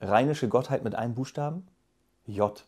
rheinische Gottheit mit einem Buchstaben? J.